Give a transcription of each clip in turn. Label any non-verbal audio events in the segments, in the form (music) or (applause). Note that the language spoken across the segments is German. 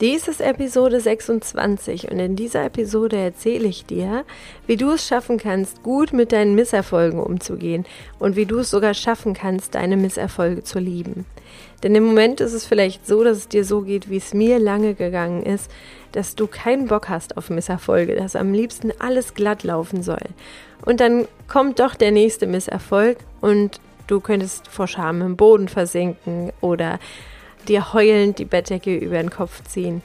Dies ist Episode 26 und in dieser Episode erzähle ich dir, wie du es schaffen kannst, gut mit deinen Misserfolgen umzugehen und wie du es sogar schaffen kannst, deine Misserfolge zu lieben. Denn im Moment ist es vielleicht so, dass es dir so geht, wie es mir lange gegangen ist, dass du keinen Bock hast auf Misserfolge, dass am liebsten alles glatt laufen soll. Und dann kommt doch der nächste Misserfolg und du könntest vor Scham im Boden versinken oder dir heulend die Bettdecke über den Kopf ziehen.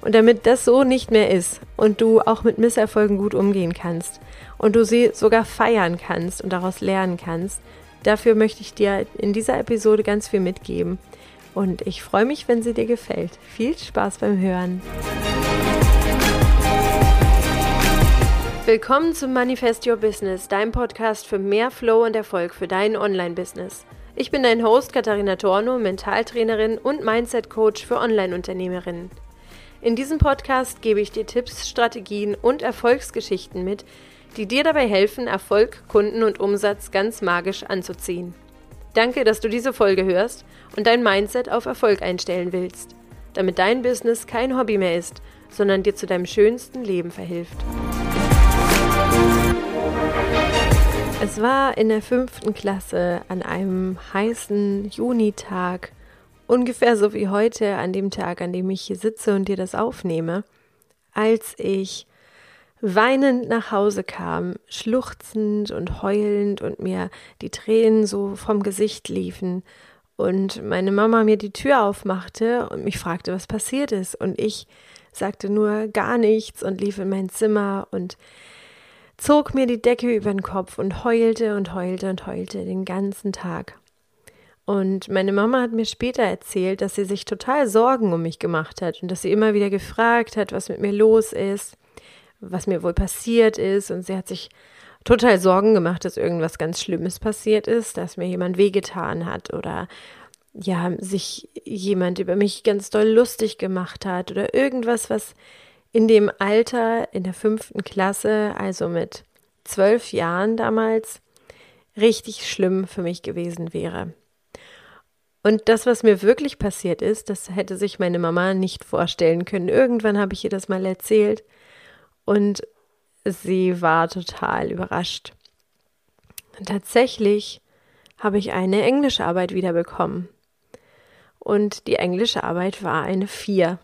Und damit das so nicht mehr ist und du auch mit Misserfolgen gut umgehen kannst und du sie sogar feiern kannst und daraus lernen kannst, dafür möchte ich dir in dieser Episode ganz viel mitgeben. Und ich freue mich, wenn sie dir gefällt. Viel Spaß beim Hören. Willkommen zum Manifest Your Business, deinem Podcast für mehr Flow und Erfolg für dein Online-Business. Ich bin dein Host Katharina Torno, Mentaltrainerin und Mindset-Coach für Online-Unternehmerinnen. In diesem Podcast gebe ich dir Tipps, Strategien und Erfolgsgeschichten mit, die dir dabei helfen, Erfolg, Kunden und Umsatz ganz magisch anzuziehen. Danke, dass du diese Folge hörst und dein Mindset auf Erfolg einstellen willst, damit dein Business kein Hobby mehr ist, sondern dir zu deinem schönsten Leben verhilft. Es war in der fünften Klasse an einem heißen Junitag, ungefähr so wie heute, an dem Tag, an dem ich hier sitze und dir das aufnehme, als ich weinend nach Hause kam, schluchzend und heulend und mir die Tränen so vom Gesicht liefen und meine Mama mir die Tür aufmachte und mich fragte, was passiert ist. Und ich sagte nur gar nichts und lief in mein Zimmer und zog mir die Decke über den Kopf und heulte und heulte und heulte den ganzen Tag. Und meine Mama hat mir später erzählt, dass sie sich total Sorgen um mich gemacht hat und dass sie immer wieder gefragt hat, was mit mir los ist, was mir wohl passiert ist. Und sie hat sich total Sorgen gemacht, dass irgendwas ganz Schlimmes passiert ist, dass mir jemand wehgetan hat oder ja, sich jemand über mich ganz doll lustig gemacht hat oder irgendwas, was in dem Alter, in der fünften Klasse, also mit zwölf Jahren damals, richtig schlimm für mich gewesen wäre. Und das, was mir wirklich passiert ist, das hätte sich meine Mama nicht vorstellen können. Irgendwann habe ich ihr das mal erzählt und sie war total überrascht. Und tatsächlich habe ich eine englische Arbeit wiederbekommen. Und die englische Arbeit war eine Vier.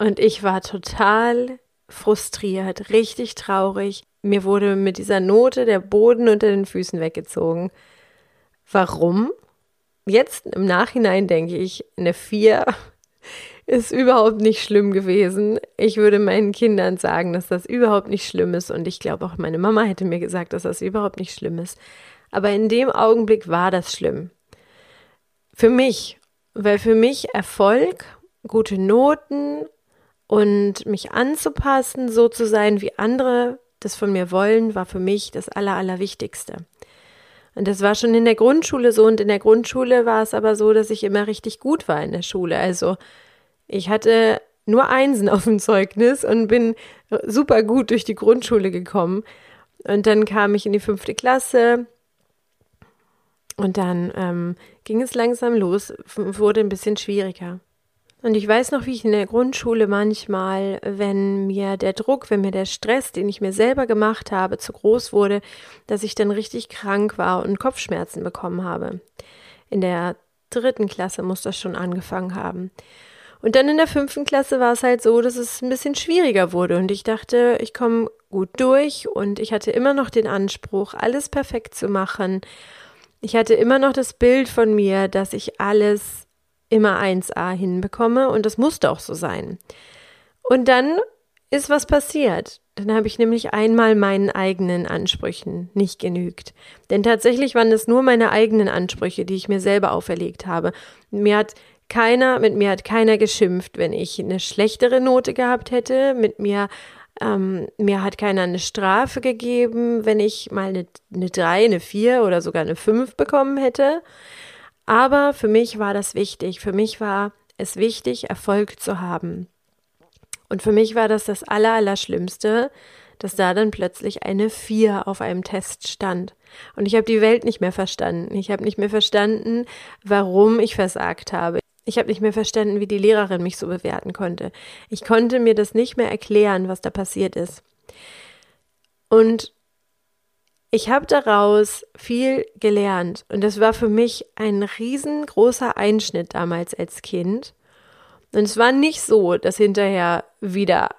Und ich war total frustriert, richtig traurig. Mir wurde mit dieser Note der Boden unter den Füßen weggezogen. Warum? Jetzt im Nachhinein denke ich, eine 4 (laughs) ist überhaupt nicht schlimm gewesen. Ich würde meinen Kindern sagen, dass das überhaupt nicht schlimm ist. Und ich glaube auch meine Mama hätte mir gesagt, dass das überhaupt nicht schlimm ist. Aber in dem Augenblick war das schlimm. Für mich, weil für mich Erfolg, gute Noten und mich anzupassen, so zu sein, wie andere das von mir wollen, war für mich das Aller, Allerwichtigste. Und das war schon in der Grundschule so. Und in der Grundschule war es aber so, dass ich immer richtig gut war in der Schule. Also ich hatte nur Einsen auf dem Zeugnis und bin super gut durch die Grundschule gekommen. Und dann kam ich in die fünfte Klasse. Und dann ähm, ging es langsam los, wurde ein bisschen schwieriger. Und ich weiß noch, wie ich in der Grundschule manchmal, wenn mir der Druck, wenn mir der Stress, den ich mir selber gemacht habe, zu groß wurde, dass ich dann richtig krank war und Kopfschmerzen bekommen habe. In der dritten Klasse muss das schon angefangen haben. Und dann in der fünften Klasse war es halt so, dass es ein bisschen schwieriger wurde und ich dachte, ich komme gut durch und ich hatte immer noch den Anspruch, alles perfekt zu machen. Ich hatte immer noch das Bild von mir, dass ich alles immer 1a hinbekomme und das musste auch so sein. Und dann ist was passiert. Dann habe ich nämlich einmal meinen eigenen Ansprüchen nicht genügt. Denn tatsächlich waren es nur meine eigenen Ansprüche, die ich mir selber auferlegt habe. Mir hat keiner, mit mir hat keiner geschimpft, wenn ich eine schlechtere Note gehabt hätte. Mit mir, ähm, mir hat keiner eine Strafe gegeben, wenn ich mal eine, eine 3, eine 4 oder sogar eine 5 bekommen hätte. Aber für mich war das wichtig. Für mich war es wichtig, Erfolg zu haben. Und für mich war das das Allerallerschlimmste, dass da dann plötzlich eine Vier auf einem Test stand. Und ich habe die Welt nicht mehr verstanden. Ich habe nicht mehr verstanden, warum ich versagt habe. Ich habe nicht mehr verstanden, wie die Lehrerin mich so bewerten konnte. Ich konnte mir das nicht mehr erklären, was da passiert ist. Und ich habe daraus viel gelernt und das war für mich ein riesengroßer Einschnitt damals als Kind. Und es war nicht so, dass hinterher wieder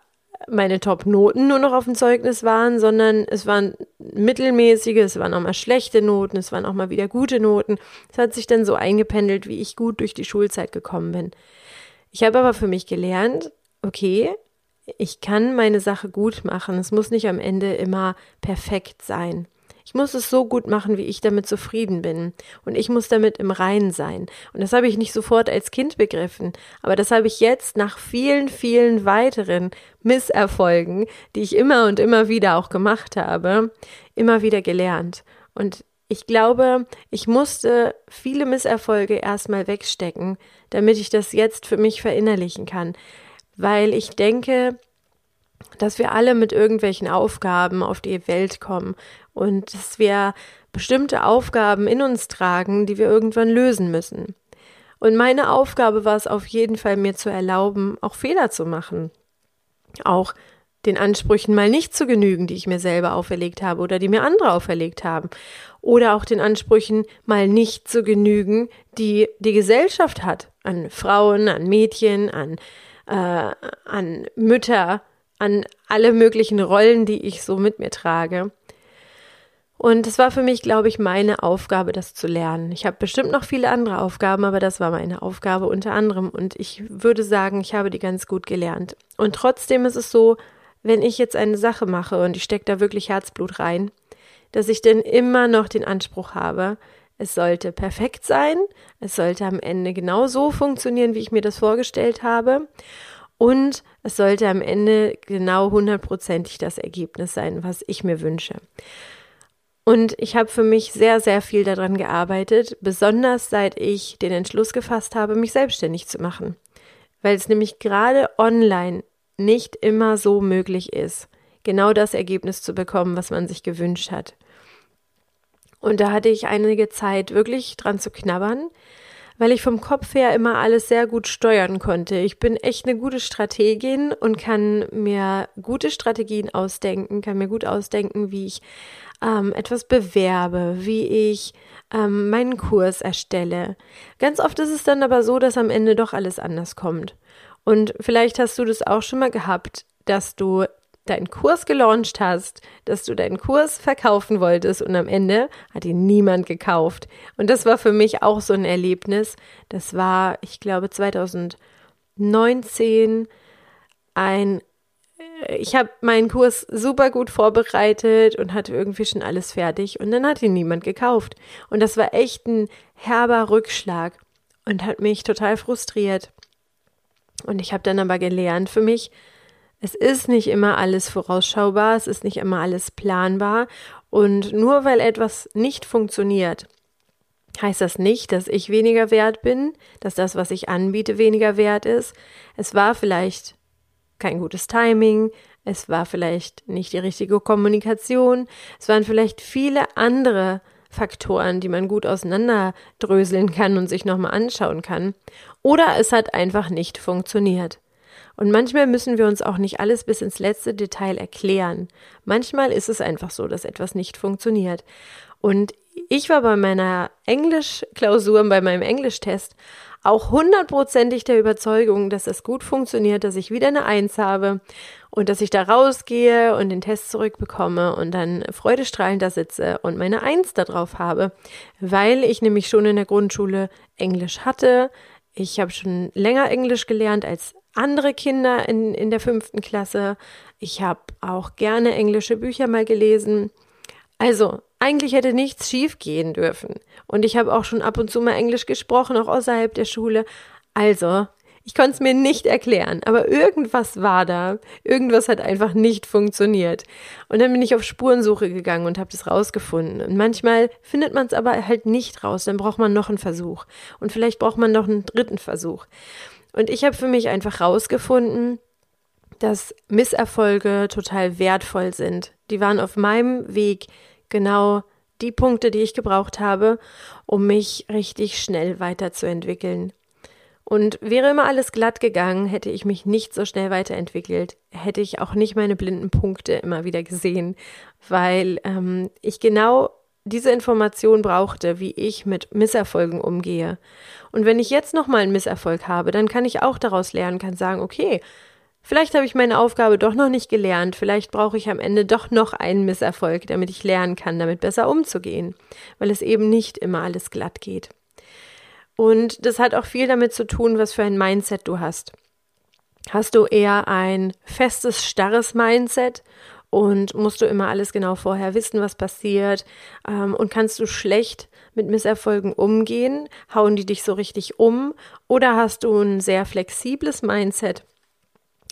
meine Top-Noten nur noch auf dem Zeugnis waren, sondern es waren mittelmäßige, es waren auch mal schlechte Noten, es waren auch mal wieder gute Noten. Es hat sich dann so eingependelt, wie ich gut durch die Schulzeit gekommen bin. Ich habe aber für mich gelernt, okay, ich kann meine Sache gut machen. Es muss nicht am Ende immer perfekt sein. Ich muss es so gut machen, wie ich damit zufrieden bin. Und ich muss damit im Reinen sein. Und das habe ich nicht sofort als Kind begriffen. Aber das habe ich jetzt nach vielen, vielen weiteren Misserfolgen, die ich immer und immer wieder auch gemacht habe, immer wieder gelernt. Und ich glaube, ich musste viele Misserfolge erstmal wegstecken, damit ich das jetzt für mich verinnerlichen kann. Weil ich denke, dass wir alle mit irgendwelchen Aufgaben auf die Welt kommen und dass wir bestimmte Aufgaben in uns tragen, die wir irgendwann lösen müssen. Und meine Aufgabe war es auf jeden Fall, mir zu erlauben, auch Fehler zu machen. Auch den Ansprüchen mal nicht zu genügen, die ich mir selber auferlegt habe oder die mir andere auferlegt haben. Oder auch den Ansprüchen mal nicht zu genügen, die die Gesellschaft hat. An Frauen, an Mädchen, an, äh, an Mütter, an alle möglichen Rollen, die ich so mit mir trage. Und es war für mich, glaube ich, meine Aufgabe, das zu lernen. Ich habe bestimmt noch viele andere Aufgaben, aber das war meine Aufgabe unter anderem. Und ich würde sagen, ich habe die ganz gut gelernt. Und trotzdem ist es so, wenn ich jetzt eine Sache mache und ich stecke da wirklich Herzblut rein, dass ich denn immer noch den Anspruch habe, es sollte perfekt sein, es sollte am Ende genau so funktionieren, wie ich mir das vorgestellt habe. Und es sollte am Ende genau hundertprozentig das Ergebnis sein, was ich mir wünsche. Und ich habe für mich sehr, sehr viel daran gearbeitet, besonders seit ich den Entschluss gefasst habe, mich selbstständig zu machen. Weil es nämlich gerade online nicht immer so möglich ist, genau das Ergebnis zu bekommen, was man sich gewünscht hat. Und da hatte ich einige Zeit wirklich dran zu knabbern, weil ich vom Kopf her immer alles sehr gut steuern konnte. Ich bin echt eine gute Strategin und kann mir gute Strategien ausdenken, kann mir gut ausdenken, wie ich ähm, etwas bewerbe, wie ich ähm, meinen Kurs erstelle. Ganz oft ist es dann aber so, dass am Ende doch alles anders kommt. Und vielleicht hast du das auch schon mal gehabt, dass du deinen Kurs gelauncht hast, dass du deinen Kurs verkaufen wolltest und am Ende hat ihn niemand gekauft. Und das war für mich auch so ein Erlebnis. Das war, ich glaube, 2019 ein ich habe meinen Kurs super gut vorbereitet und hatte irgendwie schon alles fertig und dann hat ihn niemand gekauft. Und das war echt ein herber Rückschlag und hat mich total frustriert. Und ich habe dann aber gelernt für mich, es ist nicht immer alles vorausschaubar, es ist nicht immer alles planbar und nur weil etwas nicht funktioniert, heißt das nicht, dass ich weniger wert bin, dass das, was ich anbiete, weniger wert ist. Es war vielleicht kein gutes Timing, es war vielleicht nicht die richtige Kommunikation, es waren vielleicht viele andere Faktoren, die man gut auseinanderdröseln kann und sich nochmal anschauen kann. Oder es hat einfach nicht funktioniert. Und manchmal müssen wir uns auch nicht alles bis ins letzte Detail erklären. Manchmal ist es einfach so, dass etwas nicht funktioniert. Und ich war bei meiner Englischklausur, bei meinem Englischtest auch hundertprozentig der Überzeugung, dass es gut funktioniert, dass ich wieder eine Eins habe und dass ich da rausgehe und den Test zurückbekomme und dann freudestrahlend da sitze und meine Eins da drauf habe, weil ich nämlich schon in der Grundschule Englisch hatte. Ich habe schon länger Englisch gelernt als andere Kinder in, in der fünften Klasse. Ich habe auch gerne englische Bücher mal gelesen. Also, eigentlich hätte nichts schief gehen dürfen. Und ich habe auch schon ab und zu mal Englisch gesprochen, auch außerhalb der Schule. Also, ich konnte es mir nicht erklären, aber irgendwas war da. Irgendwas hat einfach nicht funktioniert. Und dann bin ich auf Spurensuche gegangen und habe das rausgefunden. Und manchmal findet man es aber halt nicht raus. Dann braucht man noch einen Versuch. Und vielleicht braucht man noch einen dritten Versuch. Und ich habe für mich einfach rausgefunden, dass Misserfolge total wertvoll sind. Die waren auf meinem Weg genau die Punkte, die ich gebraucht habe, um mich richtig schnell weiterzuentwickeln. Und wäre immer alles glatt gegangen, hätte ich mich nicht so schnell weiterentwickelt, hätte ich auch nicht meine blinden Punkte immer wieder gesehen, weil ähm, ich genau diese Information brauchte, wie ich mit Misserfolgen umgehe. Und wenn ich jetzt nochmal einen Misserfolg habe, dann kann ich auch daraus lernen, kann sagen, okay, vielleicht habe ich meine Aufgabe doch noch nicht gelernt, vielleicht brauche ich am Ende doch noch einen Misserfolg, damit ich lernen kann, damit besser umzugehen, weil es eben nicht immer alles glatt geht. Und das hat auch viel damit zu tun, was für ein Mindset du hast. Hast du eher ein festes, starres Mindset und musst du immer alles genau vorher wissen, was passiert ähm, und kannst du schlecht mit Misserfolgen umgehen, hauen die dich so richtig um oder hast du ein sehr flexibles Mindset,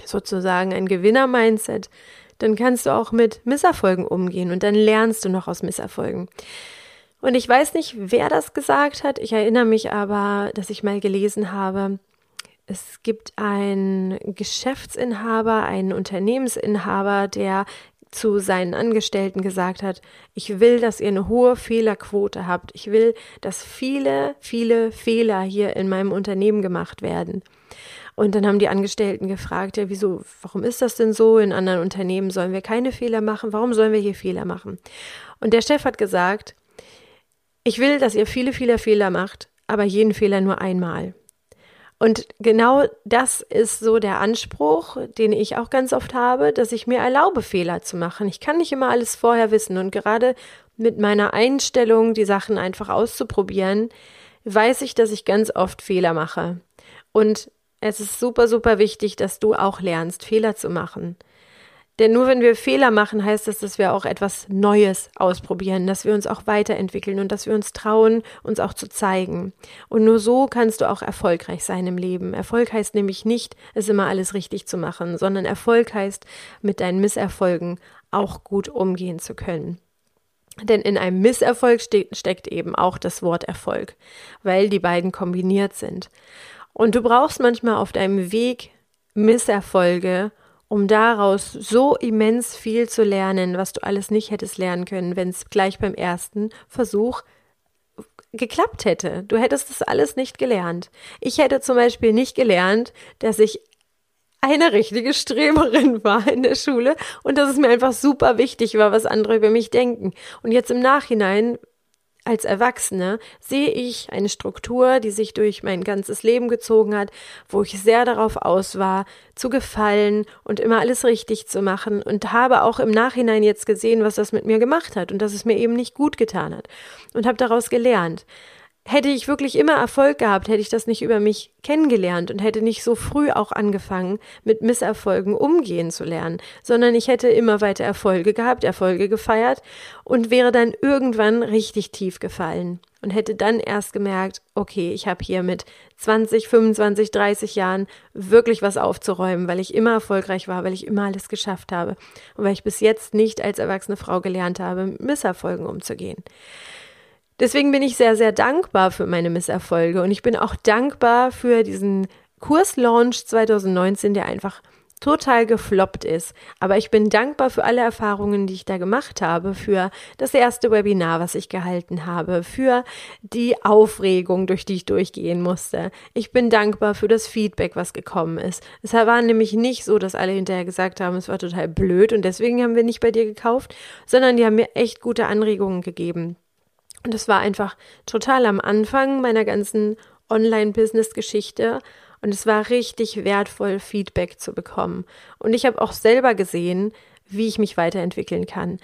sozusagen ein Gewinner-Mindset, dann kannst du auch mit Misserfolgen umgehen und dann lernst du noch aus Misserfolgen. Und ich weiß nicht, wer das gesagt hat. Ich erinnere mich aber, dass ich mal gelesen habe, es gibt einen Geschäftsinhaber, einen Unternehmensinhaber, der zu seinen Angestellten gesagt hat, ich will, dass ihr eine hohe Fehlerquote habt. Ich will, dass viele, viele Fehler hier in meinem Unternehmen gemacht werden. Und dann haben die Angestellten gefragt, ja, wieso, warum ist das denn so? In anderen Unternehmen sollen wir keine Fehler machen. Warum sollen wir hier Fehler machen? Und der Chef hat gesagt, ich will, dass ihr viele, viele Fehler macht, aber jeden Fehler nur einmal. Und genau das ist so der Anspruch, den ich auch ganz oft habe, dass ich mir erlaube, Fehler zu machen. Ich kann nicht immer alles vorher wissen und gerade mit meiner Einstellung, die Sachen einfach auszuprobieren, weiß ich, dass ich ganz oft Fehler mache. Und es ist super, super wichtig, dass du auch lernst, Fehler zu machen. Denn nur wenn wir Fehler machen, heißt das, dass wir auch etwas Neues ausprobieren, dass wir uns auch weiterentwickeln und dass wir uns trauen, uns auch zu zeigen. Und nur so kannst du auch erfolgreich sein im Leben. Erfolg heißt nämlich nicht, es immer alles richtig zu machen, sondern Erfolg heißt, mit deinen Misserfolgen auch gut umgehen zu können. Denn in einem Misserfolg ste steckt eben auch das Wort Erfolg, weil die beiden kombiniert sind. Und du brauchst manchmal auf deinem Weg Misserfolge, um daraus so immens viel zu lernen, was du alles nicht hättest lernen können, wenn es gleich beim ersten Versuch geklappt hätte. Du hättest das alles nicht gelernt. Ich hätte zum Beispiel nicht gelernt, dass ich eine richtige Streberin (laughs) war in der Schule und dass es mir einfach super wichtig war, was andere über mich denken. Und jetzt im Nachhinein als Erwachsene sehe ich eine Struktur, die sich durch mein ganzes Leben gezogen hat, wo ich sehr darauf aus war, zu gefallen und immer alles richtig zu machen und habe auch im Nachhinein jetzt gesehen, was das mit mir gemacht hat und dass es mir eben nicht gut getan hat und habe daraus gelernt. Hätte ich wirklich immer Erfolg gehabt, hätte ich das nicht über mich kennengelernt und hätte nicht so früh auch angefangen, mit Misserfolgen umgehen zu lernen, sondern ich hätte immer weiter Erfolge gehabt, Erfolge gefeiert und wäre dann irgendwann richtig tief gefallen und hätte dann erst gemerkt, okay, ich habe hier mit 20, 25, 30 Jahren wirklich was aufzuräumen, weil ich immer erfolgreich war, weil ich immer alles geschafft habe und weil ich bis jetzt nicht als erwachsene Frau gelernt habe, mit Misserfolgen umzugehen. Deswegen bin ich sehr, sehr dankbar für meine Misserfolge und ich bin auch dankbar für diesen Kurslaunch 2019, der einfach total gefloppt ist. Aber ich bin dankbar für alle Erfahrungen, die ich da gemacht habe, für das erste Webinar, was ich gehalten habe, für die Aufregung, durch die ich durchgehen musste. Ich bin dankbar für das Feedback, was gekommen ist. Es war nämlich nicht so, dass alle hinterher gesagt haben, es war total blöd und deswegen haben wir nicht bei dir gekauft, sondern die haben mir echt gute Anregungen gegeben. Und es war einfach total am Anfang meiner ganzen Online-Business-Geschichte. Und es war richtig wertvoll, Feedback zu bekommen. Und ich habe auch selber gesehen, wie ich mich weiterentwickeln kann.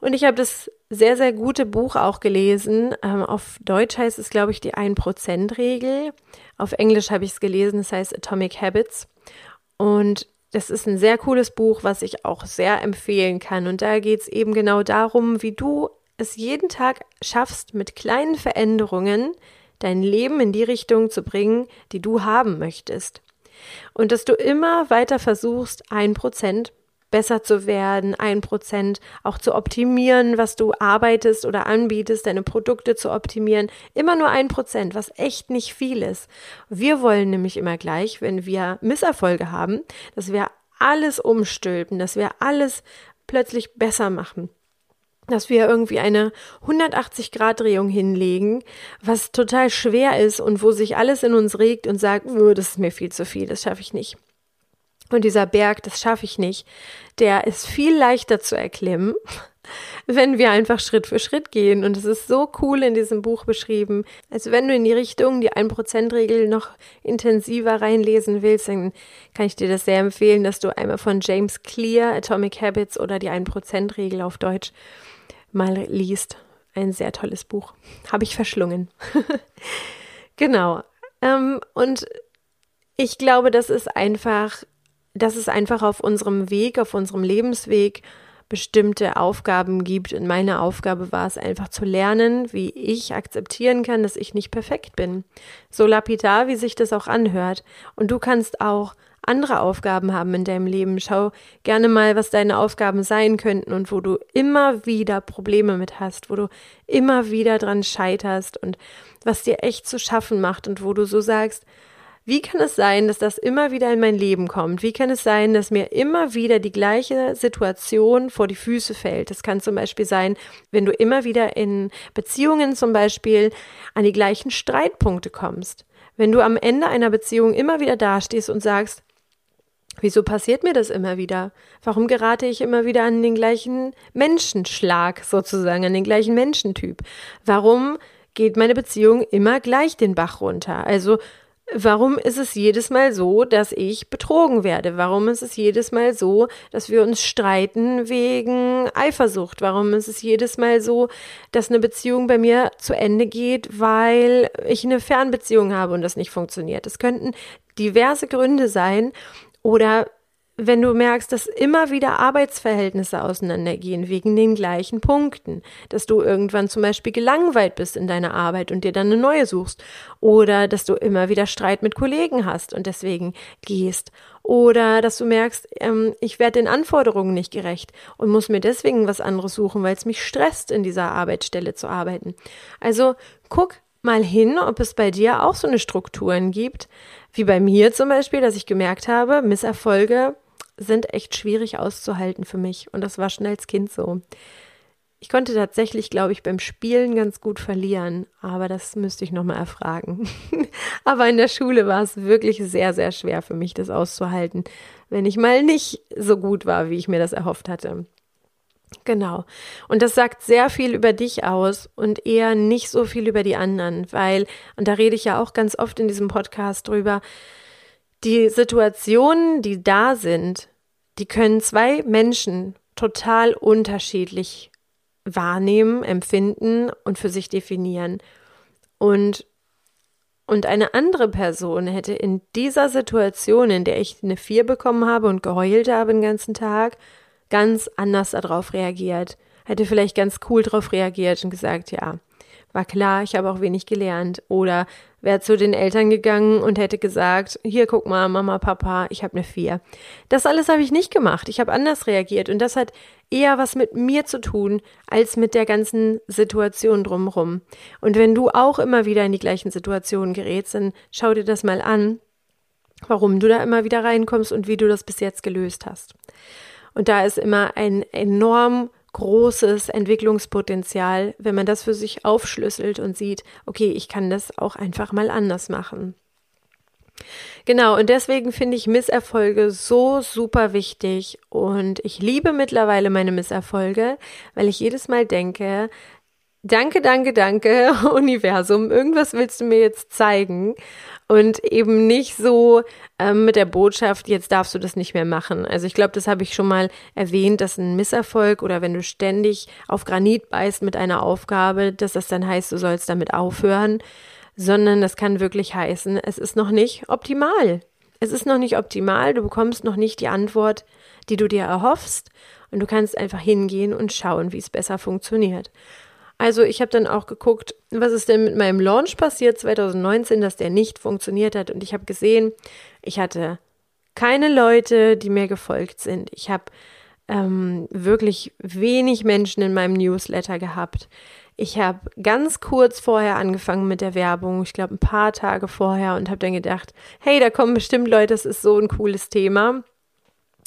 Und ich habe das sehr, sehr gute Buch auch gelesen. Ähm, auf Deutsch heißt es, glaube ich, die 1%-Regel. Auf Englisch habe ich es gelesen, es heißt Atomic Habits. Und das ist ein sehr cooles Buch, was ich auch sehr empfehlen kann. Und da geht es eben genau darum, wie du es jeden Tag schaffst, mit kleinen Veränderungen dein Leben in die Richtung zu bringen, die du haben möchtest. Und dass du immer weiter versuchst, ein Prozent besser zu werden, ein Prozent auch zu optimieren, was du arbeitest oder anbietest, deine Produkte zu optimieren. Immer nur ein Prozent, was echt nicht viel ist. Wir wollen nämlich immer gleich, wenn wir Misserfolge haben, dass wir alles umstülpen, dass wir alles plötzlich besser machen. Dass wir irgendwie eine 180-Grad-Drehung hinlegen, was total schwer ist und wo sich alles in uns regt und sagt, das ist mir viel zu viel, das schaffe ich nicht. Und dieser Berg, das schaffe ich nicht, der ist viel leichter zu erklimmen, (laughs) wenn wir einfach Schritt für Schritt gehen. Und es ist so cool in diesem Buch beschrieben. Also wenn du in die Richtung die 1%-Regel noch intensiver reinlesen willst, dann kann ich dir das sehr empfehlen, dass du einmal von James Clear, Atomic Habits oder die 1%-Regel auf Deutsch mal liest. Ein sehr tolles Buch. Habe ich verschlungen. (laughs) genau. Ähm, und ich glaube, das ist einfach, dass es einfach auf unserem Weg, auf unserem Lebensweg bestimmte Aufgaben gibt. Und meine Aufgabe war es einfach zu lernen, wie ich akzeptieren kann, dass ich nicht perfekt bin. So lapidar, wie sich das auch anhört. Und du kannst auch andere Aufgaben haben in deinem Leben. Schau gerne mal, was deine Aufgaben sein könnten und wo du immer wieder Probleme mit hast, wo du immer wieder dran scheiterst und was dir echt zu schaffen macht und wo du so sagst, wie kann es sein, dass das immer wieder in mein Leben kommt? Wie kann es sein, dass mir immer wieder die gleiche Situation vor die Füße fällt? Das kann zum Beispiel sein, wenn du immer wieder in Beziehungen zum Beispiel an die gleichen Streitpunkte kommst. Wenn du am Ende einer Beziehung immer wieder dastehst und sagst, Wieso passiert mir das immer wieder? Warum gerate ich immer wieder an den gleichen Menschenschlag sozusagen, an den gleichen Menschentyp? Warum geht meine Beziehung immer gleich den Bach runter? Also Warum ist es jedes Mal so, dass ich betrogen werde? Warum ist es jedes Mal so, dass wir uns streiten wegen Eifersucht? Warum ist es jedes Mal so, dass eine Beziehung bei mir zu Ende geht, weil ich eine Fernbeziehung habe und das nicht funktioniert? Es könnten diverse Gründe sein oder wenn du merkst, dass immer wieder Arbeitsverhältnisse auseinandergehen wegen den gleichen Punkten, dass du irgendwann zum Beispiel gelangweilt bist in deiner Arbeit und dir dann eine neue suchst, oder dass du immer wieder Streit mit Kollegen hast und deswegen gehst, oder dass du merkst, ähm, ich werde den Anforderungen nicht gerecht und muss mir deswegen was anderes suchen, weil es mich stresst, in dieser Arbeitsstelle zu arbeiten. Also guck mal hin, ob es bei dir auch so eine Strukturen gibt, wie bei mir zum Beispiel, dass ich gemerkt habe, Misserfolge sind echt schwierig auszuhalten für mich. Und das war schon als Kind so. Ich konnte tatsächlich, glaube ich, beim Spielen ganz gut verlieren, aber das müsste ich nochmal erfragen. (laughs) aber in der Schule war es wirklich sehr, sehr schwer für mich, das auszuhalten, wenn ich mal nicht so gut war, wie ich mir das erhofft hatte. Genau. Und das sagt sehr viel über dich aus und eher nicht so viel über die anderen, weil, und da rede ich ja auch ganz oft in diesem Podcast drüber, die Situationen, die da sind, die können zwei Menschen total unterschiedlich wahrnehmen, empfinden und für sich definieren. Und, und eine andere Person hätte in dieser Situation, in der ich eine Vier bekommen habe und geheult habe den ganzen Tag, ganz anders darauf reagiert. Hätte vielleicht ganz cool darauf reagiert und gesagt, ja, war klar, ich habe auch wenig gelernt. Oder wäre zu den Eltern gegangen und hätte gesagt, hier guck mal, Mama, Papa, ich habe eine Vier. Das alles habe ich nicht gemacht. Ich habe anders reagiert und das hat eher was mit mir zu tun als mit der ganzen Situation drumherum. Und wenn du auch immer wieder in die gleichen Situationen gerätst, dann schau dir das mal an, warum du da immer wieder reinkommst und wie du das bis jetzt gelöst hast. Und da ist immer ein enorm großes Entwicklungspotenzial, wenn man das für sich aufschlüsselt und sieht, okay, ich kann das auch einfach mal anders machen. Genau, und deswegen finde ich Misserfolge so super wichtig und ich liebe mittlerweile meine Misserfolge, weil ich jedes Mal denke, danke, danke, danke, (laughs) Universum, irgendwas willst du mir jetzt zeigen und eben nicht so ähm, mit der Botschaft, jetzt darfst du das nicht mehr machen. Also ich glaube, das habe ich schon mal erwähnt, dass ein Misserfolg oder wenn du ständig auf Granit beißt mit einer Aufgabe, dass das dann heißt, du sollst damit aufhören, sondern das kann wirklich heißen, es ist noch nicht optimal. Es ist noch nicht optimal, du bekommst noch nicht die Antwort, die du dir erhoffst und du kannst einfach hingehen und schauen, wie es besser funktioniert. Also ich habe dann auch geguckt, was ist denn mit meinem Launch passiert 2019, dass der nicht funktioniert hat. Und ich habe gesehen, ich hatte keine Leute, die mir gefolgt sind. Ich habe ähm, wirklich wenig Menschen in meinem Newsletter gehabt. Ich habe ganz kurz vorher angefangen mit der Werbung, ich glaube ein paar Tage vorher und habe dann gedacht, hey, da kommen bestimmt Leute, das ist so ein cooles Thema.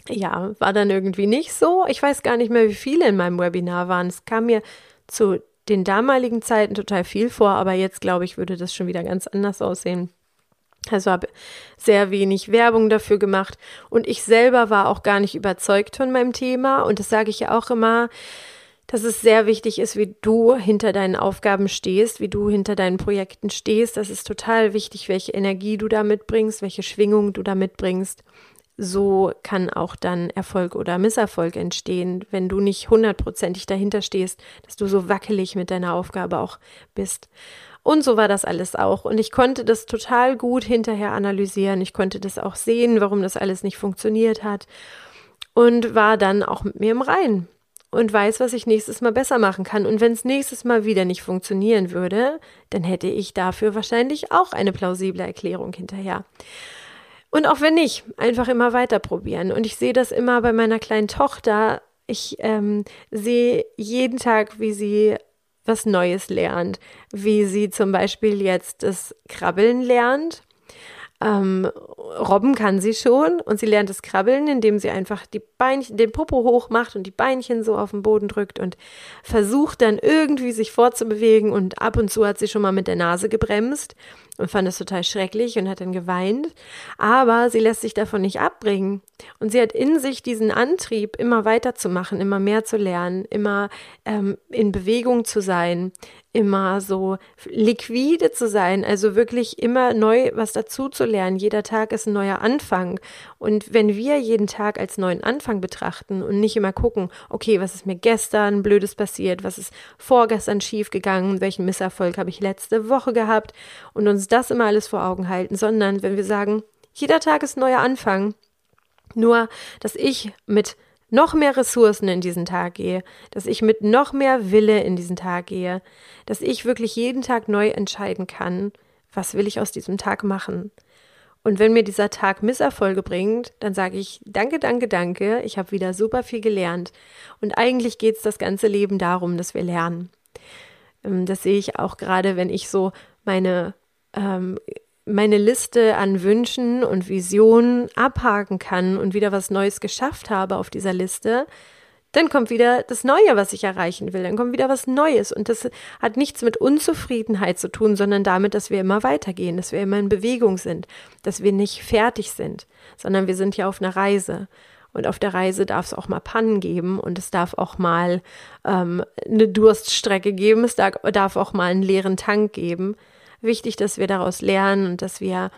ja, war dann irgendwie nicht so. Ich weiß gar nicht mehr, wie viele in meinem Webinar waren. Es kam mir zu den damaligen Zeiten total viel vor, aber jetzt glaube ich, würde das schon wieder ganz anders aussehen. Also habe sehr wenig Werbung dafür gemacht und ich selber war auch gar nicht überzeugt von meinem Thema und das sage ich ja auch immer, dass es sehr wichtig ist, wie du hinter deinen Aufgaben stehst, wie du hinter deinen Projekten stehst. Das ist total wichtig, welche Energie du da mitbringst, welche Schwingung du da mitbringst so kann auch dann Erfolg oder Misserfolg entstehen, wenn du nicht hundertprozentig dahinter stehst, dass du so wackelig mit deiner Aufgabe auch bist. Und so war das alles auch. Und ich konnte das total gut hinterher analysieren. Ich konnte das auch sehen, warum das alles nicht funktioniert hat. Und war dann auch mit mir im Reinen und weiß, was ich nächstes Mal besser machen kann. Und wenn es nächstes Mal wieder nicht funktionieren würde, dann hätte ich dafür wahrscheinlich auch eine plausible Erklärung hinterher. Und auch wenn nicht, einfach immer weiter probieren. Und ich sehe das immer bei meiner kleinen Tochter. Ich ähm, sehe jeden Tag, wie sie was Neues lernt, wie sie zum Beispiel jetzt das Krabbeln lernt ähm, Robben kann sie schon und sie lernt das Krabbeln, indem sie einfach die Beinchen, den Popo hoch macht und die Beinchen so auf den Boden drückt und versucht dann irgendwie sich fortzubewegen und ab und zu hat sie schon mal mit der Nase gebremst und fand es total schrecklich und hat dann geweint. Aber sie lässt sich davon nicht abbringen und sie hat in sich diesen Antrieb, immer weiterzumachen, immer mehr zu lernen, immer ähm, in Bewegung zu sein, immer so liquide zu sein, also wirklich immer neu was dazu zu lernen. Jeder Tag ist ein neuer Anfang. Und wenn wir jeden Tag als neuen Anfang betrachten und nicht immer gucken, okay, was ist mir gestern Blödes passiert, was ist vorgestern schief gegangen, welchen Misserfolg habe ich letzte Woche gehabt und uns das immer alles vor Augen halten, sondern wenn wir sagen, jeder Tag ist ein neuer Anfang, nur dass ich mit noch mehr Ressourcen in diesen Tag gehe, dass ich mit noch mehr Wille in diesen Tag gehe, dass ich wirklich jeden Tag neu entscheiden kann, was will ich aus diesem Tag machen. Und wenn mir dieser Tag Misserfolge bringt, dann sage ich danke, danke, danke, ich habe wieder super viel gelernt. Und eigentlich geht es das ganze Leben darum, dass wir lernen. Ähm, das sehe ich auch gerade, wenn ich so meine ähm, meine Liste an Wünschen und Visionen abhaken kann und wieder was Neues geschafft habe auf dieser Liste, dann kommt wieder das Neue, was ich erreichen will. Dann kommt wieder was Neues. Und das hat nichts mit Unzufriedenheit zu tun, sondern damit, dass wir immer weitergehen, dass wir immer in Bewegung sind, dass wir nicht fertig sind, sondern wir sind ja auf einer Reise. Und auf der Reise darf es auch mal Pannen geben und es darf auch mal ähm, eine Durststrecke geben, es darf, darf auch mal einen leeren Tank geben wichtig, dass wir daraus lernen und dass wir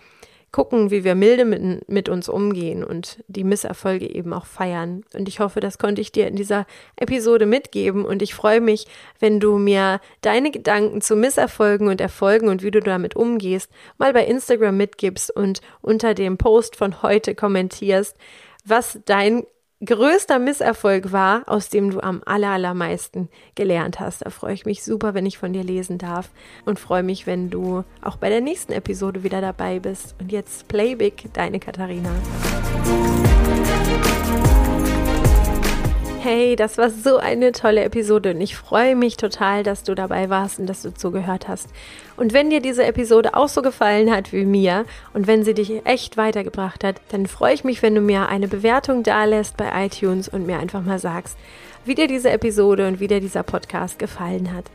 gucken, wie wir milde mit, mit uns umgehen und die Misserfolge eben auch feiern. Und ich hoffe, das konnte ich dir in dieser Episode mitgeben und ich freue mich, wenn du mir deine Gedanken zu Misserfolgen und Erfolgen und wie du damit umgehst, mal bei Instagram mitgibst und unter dem Post von heute kommentierst, was dein größter Misserfolg war, aus dem du am allermeisten gelernt hast. Da freue ich mich super, wenn ich von dir lesen darf und freue mich, wenn du auch bei der nächsten Episode wieder dabei bist. Und jetzt Play Big, deine Katharina. Hey, das war so eine tolle Episode und ich freue mich total, dass du dabei warst und dass du zugehört hast. Und wenn dir diese Episode auch so gefallen hat wie mir und wenn sie dich echt weitergebracht hat, dann freue ich mich, wenn du mir eine Bewertung dalässt bei iTunes und mir einfach mal sagst, wie dir diese Episode und wie dir dieser Podcast gefallen hat.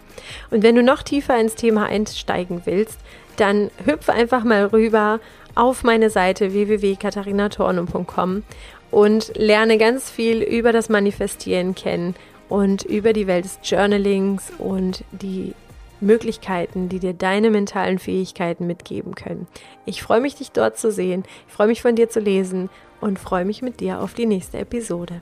Und wenn du noch tiefer ins Thema einsteigen willst, dann hüpfe einfach mal rüber auf meine Seite www.katharinatornum.com und lerne ganz viel über das Manifestieren kennen und über die Welt des Journalings und die Möglichkeiten, die dir deine mentalen Fähigkeiten mitgeben können. Ich freue mich, dich dort zu sehen, ich freue mich von dir zu lesen und freue mich mit dir auf die nächste Episode.